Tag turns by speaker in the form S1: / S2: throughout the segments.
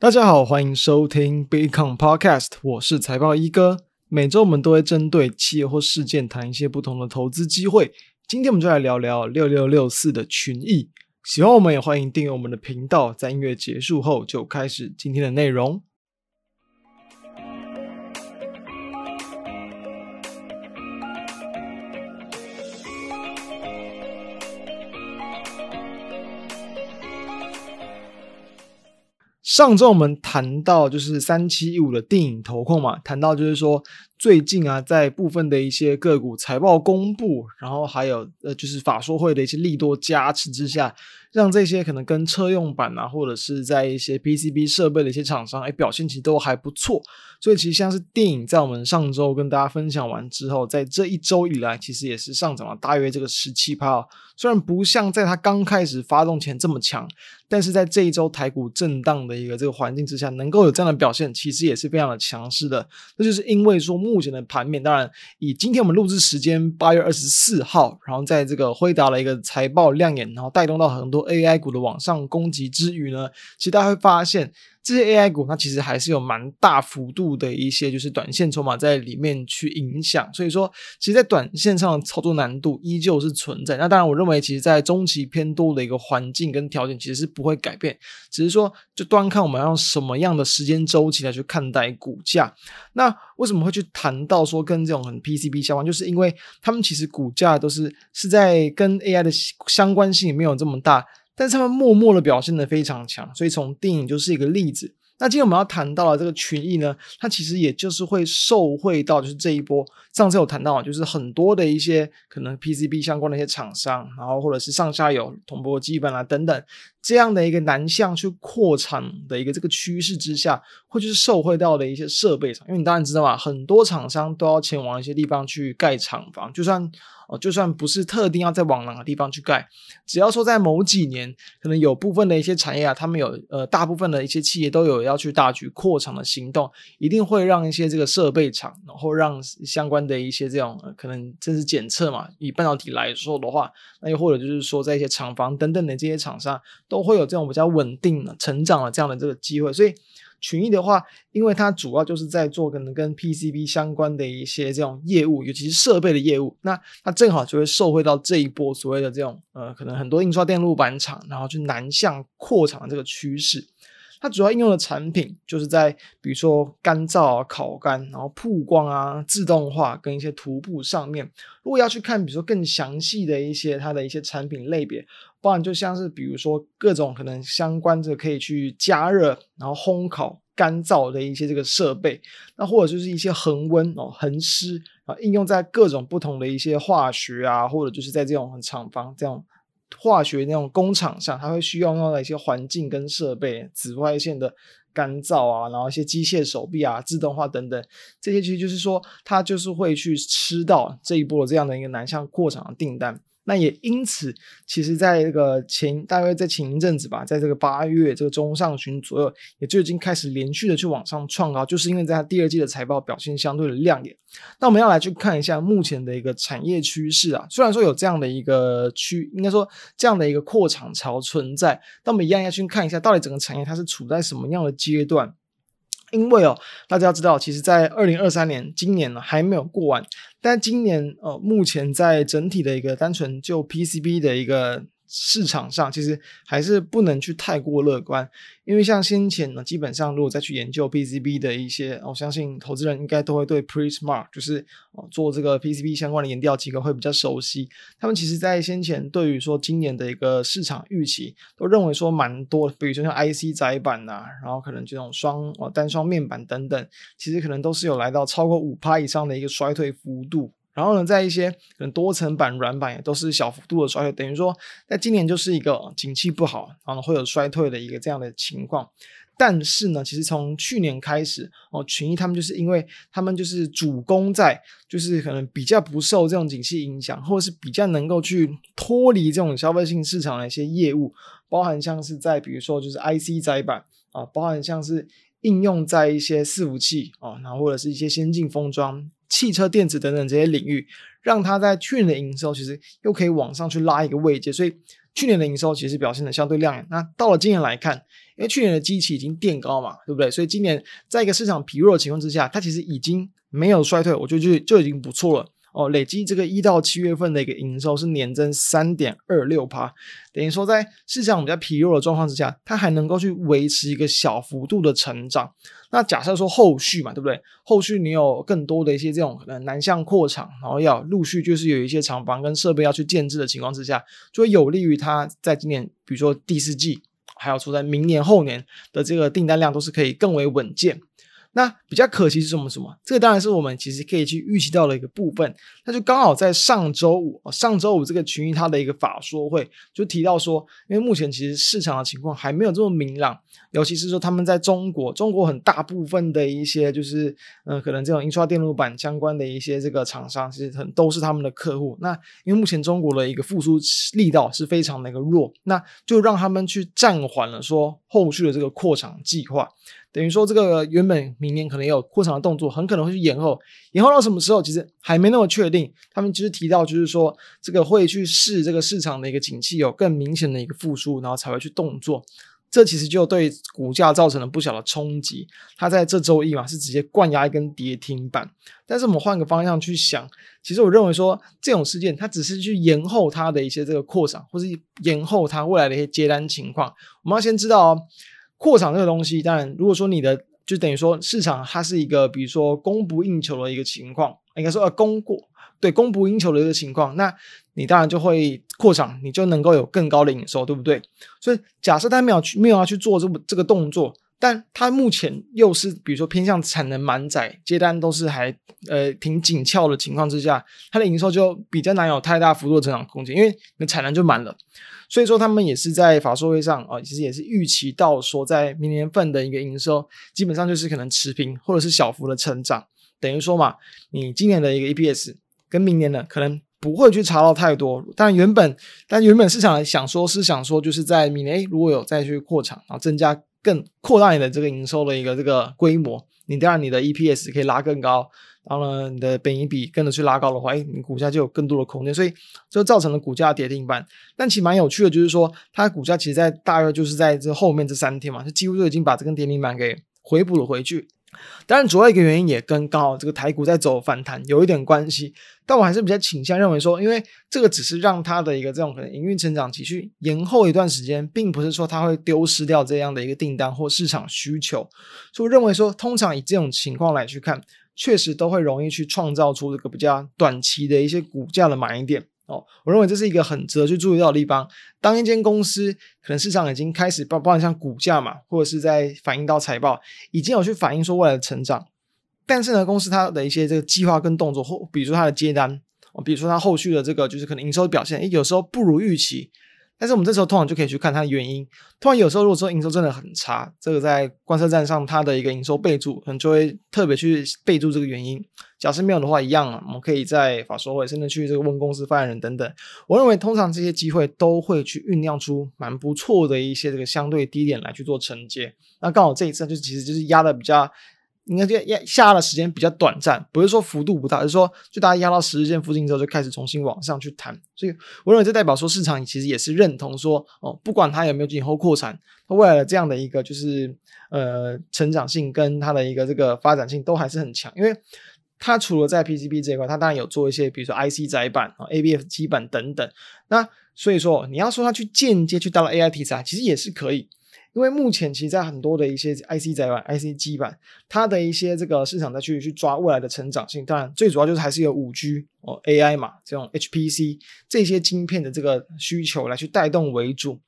S1: 大家好，欢迎收听 Bitcoin Podcast，我是财报一哥。每周我们都会针对企业或事件谈一些不同的投资机会。今天我们就来聊聊六六六四的群益。喜欢我们也欢迎订阅我们的频道。在音乐结束后，就开始今天的内容。上周我们谈到就是三七一五的电影投控嘛，谈到就是说最近啊，在部分的一些个股财报公布，然后还有呃就是法说会的一些利多加持之下。让这些可能跟车用板啊，或者是在一些 PCB 设备的一些厂商，哎，表现其实都还不错。所以其实像是电影，在我们上周跟大家分享完之后，在这一周以来，其实也是上涨了大约这个十七趴。虽然不像在它刚开始发动前这么强，但是在这一周台股震荡的一个这个环境之下，能够有这样的表现，其实也是非常的强势的。那就是因为说目前的盘面，当然以今天我们录制时间八月二十四号，然后在这个辉达的一个财报亮眼，然后带动到很多。AI 股的往上攻击之余呢，其实大家会发现，这些 AI 股它其实还是有蛮大幅度的一些就是短线筹码在里面去影响，所以说，其实，在短线上操作难度依旧是存在。那当然，我认为其实，在中期偏多的一个环境跟条件，其实是不会改变，只是说，就端看我们要用什么样的时间周期来去看待股价。那为什么会去谈到说跟这种很 PCB 相关？就是因为他们其实股价都是是在跟 AI 的相关性没有这么大。但是他们默默的表现的非常强，所以从电影就是一个例子。那今天我们要谈到的这个群益呢，它其实也就是会受惠到就是这一波。上次有谈到，就是很多的一些可能 PCB 相关的一些厂商，然后或者是上下游铜箔基板啊等等。这样的一个南向去扩产的一个这个趋势之下，会就是受惠到的一些设备厂，因为你当然知道嘛，很多厂商都要前往一些地方去盖厂房，就算哦，就算不是特定要在往哪个地方去盖，只要说在某几年，可能有部分的一些产业啊，他们有呃大部分的一些企业都有要去大举扩厂的行动，一定会让一些这个设备厂，然后让相关的一些这种、可能这是检测嘛，以半导体来说的话，那又或者就是说在一些厂房等等的这些厂商。都会有这种比较稳定的成长的这样的这个机会，所以群益的话，因为它主要就是在做可能跟 PCB 相关的一些这种业务，尤其是设备的业务，那它正好就会受惠到这一波所谓的这种呃，可能很多印刷电路板厂，然后去南向扩厂的这个趋势。它主要应用的产品就是在比如说干燥啊、烤干，然后曝光啊、自动化跟一些涂布上面。如果要去看，比如说更详细的一些它的一些产品类别，不然就像是比如说各种可能相关的可以去加热、然后烘烤、干燥的一些这个设备，那或者就是一些恒温哦、恒湿啊，应用在各种不同的一些化学啊，或者就是在这种厂房这样。化学那种工厂上，它会需要用到一些环境跟设备，紫外线的干燥啊，然后一些机械手臂啊，自动化等等，这些其实就是说，它就是会去吃到这一波这样的一个南向扩厂的订单。那也因此，其实在这个前大约在前一阵子吧，在这个八月这个中上旬左右，也就已经开始连续的去往上创高，就是因为在它第二季的财报表现相对的亮眼。那我们要来去看一下目前的一个产业趋势啊，虽然说有这样的一个趋，应该说这样的一个扩厂潮存在，但我们一样要去看一下，到底整个产业它是处在什么样的阶段。因为哦，大家要知道，其实，在二零二三年，今年呢还没有过完，但今年呃，目前在整体的一个单纯就 PCB 的一个。市场上其实还是不能去太过乐观，因为像先前呢，基本上如果再去研究 PCB 的一些，我相信投资人应该都会对 Prismark 就是做这个 PCB 相关的研调机构会比较熟悉。他们其实在先前对于说今年的一个市场预期，都认为说蛮多，比如说像 IC 载板呐，然后可能这种双哦单双面板等等，其实可能都是有来到超过五趴以上的一个衰退幅度。然后呢，在一些可能多层板、软板也都是小幅度的衰退，等于说，在今年就是一个景气不好，然后会有衰退的一个这样的情况。但是呢，其实从去年开始，哦，群益他们就是因为他们就是主攻在，就是可能比较不受这种景气影响，或者是比较能够去脱离这种消费性市场的一些业务，包含像是在比如说就是 IC 载板啊，包含像是应用在一些伺服器啊，然后或者是一些先进封装。汽车电子等等这些领域，让它在去年的营收其实又可以往上去拉一个位阶，所以去年的营收其实表现的相对亮眼。那到了今年来看，因为去年的机器已经垫高嘛，对不对？所以今年在一个市场疲弱的情况之下，它其实已经没有衰退，我觉得就就已经不错了。哦，累计这个一到七月份的一个营收是年增三点二六趴，等于说在市场比较疲弱的状况之下，它还能够去维持一个小幅度的成长。那假设说后续嘛，对不对？后续你有更多的一些这种可能南向扩厂，然后要陆续就是有一些厂房跟设备要去建置的情况之下，就会有利于它在今年，比如说第四季，还有说在明年后年的这个订单量都是可以更为稳健。那比较可惜是什么？什么？这个当然是我们其实可以去预期到的一个部分。那就刚好在上周五，上周五这个群益它的一个法说会就提到说，因为目前其实市场的情况还没有这么明朗，尤其是说他们在中国，中国很大部分的一些就是，嗯、可能这种印刷电路板相关的一些这个厂商，其实很都是他们的客户。那因为目前中国的一个复苏力道是非常的一个弱，那就让他们去暂缓了说后续的这个扩厂计划。等于说，这个原本明年可能有扩厂的动作，很可能会去延后，延后到什么时候？其实还没那么确定。他们其实提到，就是说这个会去试这个市场的一个景气有更明显的一个复苏，然后才会去动作。这其实就对股价造成了不小的冲击。它在这周一嘛，是直接灌压一根跌停板。但是我们换个方向去想，其实我认为说这种事件，它只是去延后它的一些这个扩厂，或是延后它未来的一些接单情况。我们要先知道哦。扩厂这个东西，当然，如果说你的就等于说市场它是一个，比如说供不应求的一个情况，应该说呃供过对供不应求的一个情况，那你当然就会扩厂，你就能够有更高的营收，对不对？所以假设他没有去没有要去做这么这个动作。但它目前又是比如说偏向产能满载，接单都是还呃挺紧俏的情况之下，它的营收就比较难有太大幅度的增长空间，因为你的产能就满了。所以说他们也是在法说会上啊、其实也是预期到说，在明年份的一个营收基本上就是可能持平或者是小幅的成长，等于说嘛，你今年的一个 EPS 跟明年的可能不会去差到太多。但原本但原本市场想说是想说就是在明年如果有再去扩厂，然后增加。更扩大你的这个营收的一个这个规模，你当然你的 EPS 可以拉更高，然后呢，你的本益比跟着去拉高的话，哎，你股价就有更多的空间，所以就造成了股价跌停板。但其实蛮有趣的，就是说它股价其实在大约就是在这后面这三天嘛，就几乎就已经把这根跌停板给回补了回去。当然，主要一个原因也跟刚好这个台股在走反弹有一点关系，但我还是比较倾向认为说，因为这个只是让它的一个这种可能营运成长期去延后一段时间，并不是说它会丢失掉这样的一个订单或市场需求，所以我认为说，通常以这种情况来去看，确实都会容易去创造出这个比较短期的一些股价的买点。哦，我认为这是一个很值得去注意到的地方。当一间公司可能市场已经开始包包含像股价嘛，或者是在反映到财报，已经有去反映说未来的成长，但是呢，公司它的一些这个计划跟动作，或比如说它的接单，哦，比如说它后续的这个就是可能营收表现，诶，有时候不如预期。但是我们这时候通常就可以去看它的原因。突然有时候如果说营收真的很差，这个在观测站上它的一个营收备注，可能就会特别去备注这个原因。假设没有的话，一样啊，我们可以在法说会甚至去这个问公司发言人等等。我认为通常这些机会都会去酝酿出蛮不错的一些这个相对低点来去做承接。那刚好这一次就其实就是压的比较。应该就压下的时间比较短暂，不是说幅度不大，而是说就大家压到十日线附近之后就开始重新往上去弹，所以我认为这代表说市场其实也是认同说哦，不管它有没有进行后扩产，它未来的这样的一个就是呃成长性跟它的一个这个发展性都还是很强，因为它除了在 PCB 这一块，它当然有做一些比如说 IC 载板啊、ABF 基板等等，那所以说你要说它去间接去到了 AI 题材，其实也是可以。因为目前其实，在很多的一些 IC 载板、IC 基板，它的一些这个市场再去去抓未来的成长性，当然最主要就是还是有五 G 哦 AI 嘛，这种 HPC 这些晶片的这个需求来去带动为主，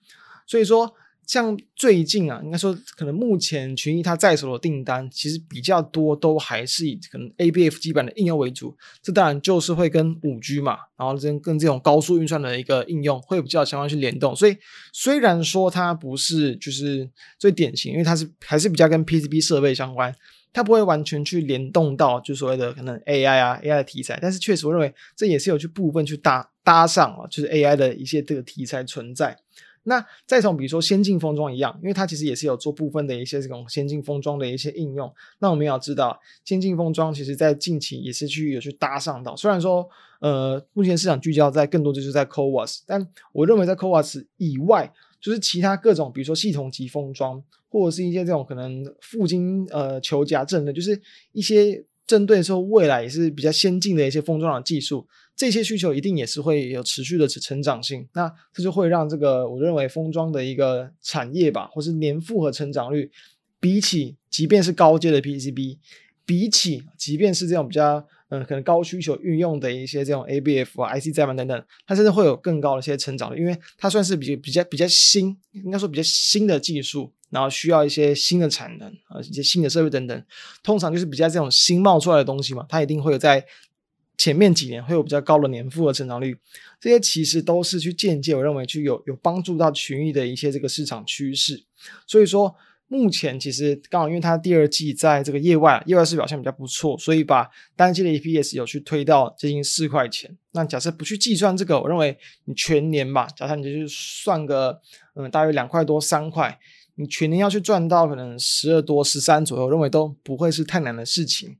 S1: 所以说。像最近啊，应该说可能目前群益它在手的订单，其实比较多都还是以可能 ABF 基板的应用为主。这当然就是会跟五 G 嘛，然后跟跟这种高速运算的一个应用会比较相关去联动。所以虽然说它不是就是最典型，因为它是还是比较跟 PCB 设备相关，它不会完全去联动到就所谓的可能 AI 啊 AI 的题材。但是确实我认为这也是有去部分去搭搭上啊，就是 AI 的一些这个题材存在。那再从比如说先进封装一样，因为它其实也是有做部分的一些这种先进封装的一些应用。那我们要知道，先进封装其实在近期也是去有去搭上到，虽然说呃目前市场聚焦在更多就是在 CoWoS，但我认为在 CoWoS 以外，就是其他各种比如说系统级封装，或者是一些这种可能负晶呃球夹阵的，就是一些针对说未来也是比较先进的一些封装的技术。这些需求一定也是会有持续的成长性，那这就会让这个我认为封装的一个产业吧，或是年复合成长率，比起即便是高阶的 PCB，比起即便是这种比较嗯可能高需求运用的一些这种 ABF 啊 IC 载板等等，它甚至会有更高的一些成长率，因为它算是比较比较比较新，应该说比较新的技术，然后需要一些新的产能啊一些新的设备等等，通常就是比较这种新冒出来的东西嘛，它一定会有在。前面几年会有比较高的年复合成长率，这些其实都是去间接，我认为去有有帮助到群益的一些这个市场趋势。所以说，目前其实刚好因为它第二季在这个业外业外是表现比较不错，所以把单季的 EPS 有去推到接近四块钱。那假设不去计算这个，我认为你全年吧，假设你就去算个嗯大约两块多三块，你全年要去赚到可能十二多十三左右，我认为都不会是太难的事情。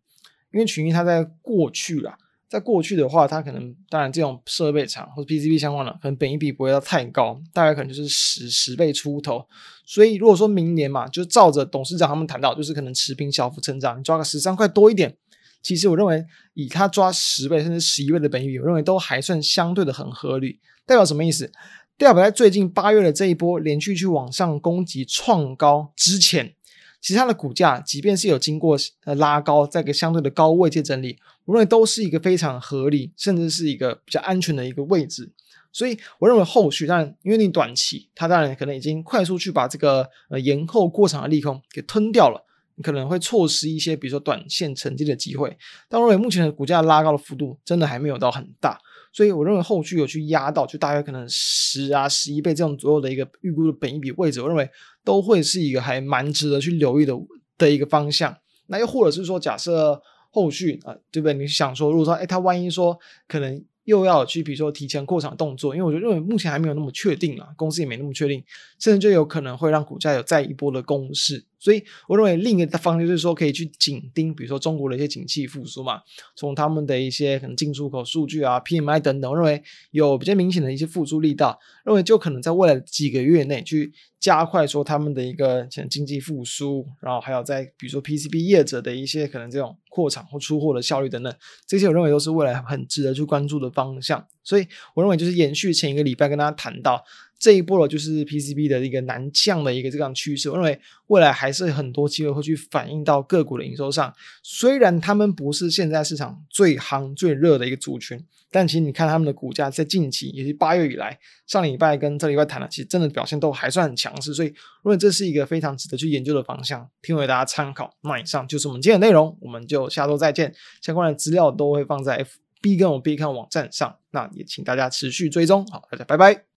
S1: 因为群益它在过去啦。在过去的话，它可能当然这种设备厂或者 PCB 相关的，可能本益比不会要太高，大概可能就是十十倍出头。所以如果说明年嘛，就照着董事长他们谈到，就是可能持平小幅成长，你抓个十三块多一点，其实我认为以他抓十倍甚至十一倍的本益比，我认为都还算相对的很合理。代表什么意思？代表在最近八月的这一波连续去往上攻击创高之前。其实它的股价，即便是有经过呃拉高，在一个相对的高位阶整理，我认为都是一个非常合理，甚至是一个比较安全的一个位置。所以我认为后续，当然因为你短期，它当然可能已经快速去把这个呃延后过场的利空给吞掉了，你可能会错失一些比如说短线承接的机会。但我认为目前的股价拉高的幅度真的还没有到很大。所以我认为后续有去压到，就大约可能十啊十一倍这种左右的一个预估的本一比位置，我认为都会是一个还蛮值得去留意的的一个方向。那又或者是说，假设后续啊，对不对？你想说，如果说，哎，他万一说可能。又要去，比如说提前扩场动作，因为我觉得认为目前还没有那么确定啊，公司也没那么确定，甚至就有可能会让股价有再一波的攻势。所以我认为另一个方向就是说，可以去紧盯，比如说中国的一些景气复苏嘛，从他们的一些可能进出口数据啊、PMI 等等，我认为有比较明显的一些复苏力道，认为就可能在未来几个月内去加快说他们的一个经济复苏，然后还有在比如说 PCB 业者的一些可能这种扩厂或出货的效率等等，这些我认为都是未来很值得去关注的方向。所以我认为就是延续前一个礼拜跟大家谈到。这一波了，就是 PCB 的一个南向的一个这样趋势。我认为未来还是很多机会会去反映到个股的营收上。虽然他们不是现在市场最夯最热的一个族群，但其实你看他们的股价在近期，也是八月以来，上礼拜跟这礼拜谈的，其实真的表现都还算很强势。所以，我认为这是一个非常值得去研究的方向，提供给大家参考。那以上就是我们今天的内容，我们就下周再见。相关的资料都会放在 FB 跟我 B 看网站上，那也请大家持续追踪。好，大家拜拜。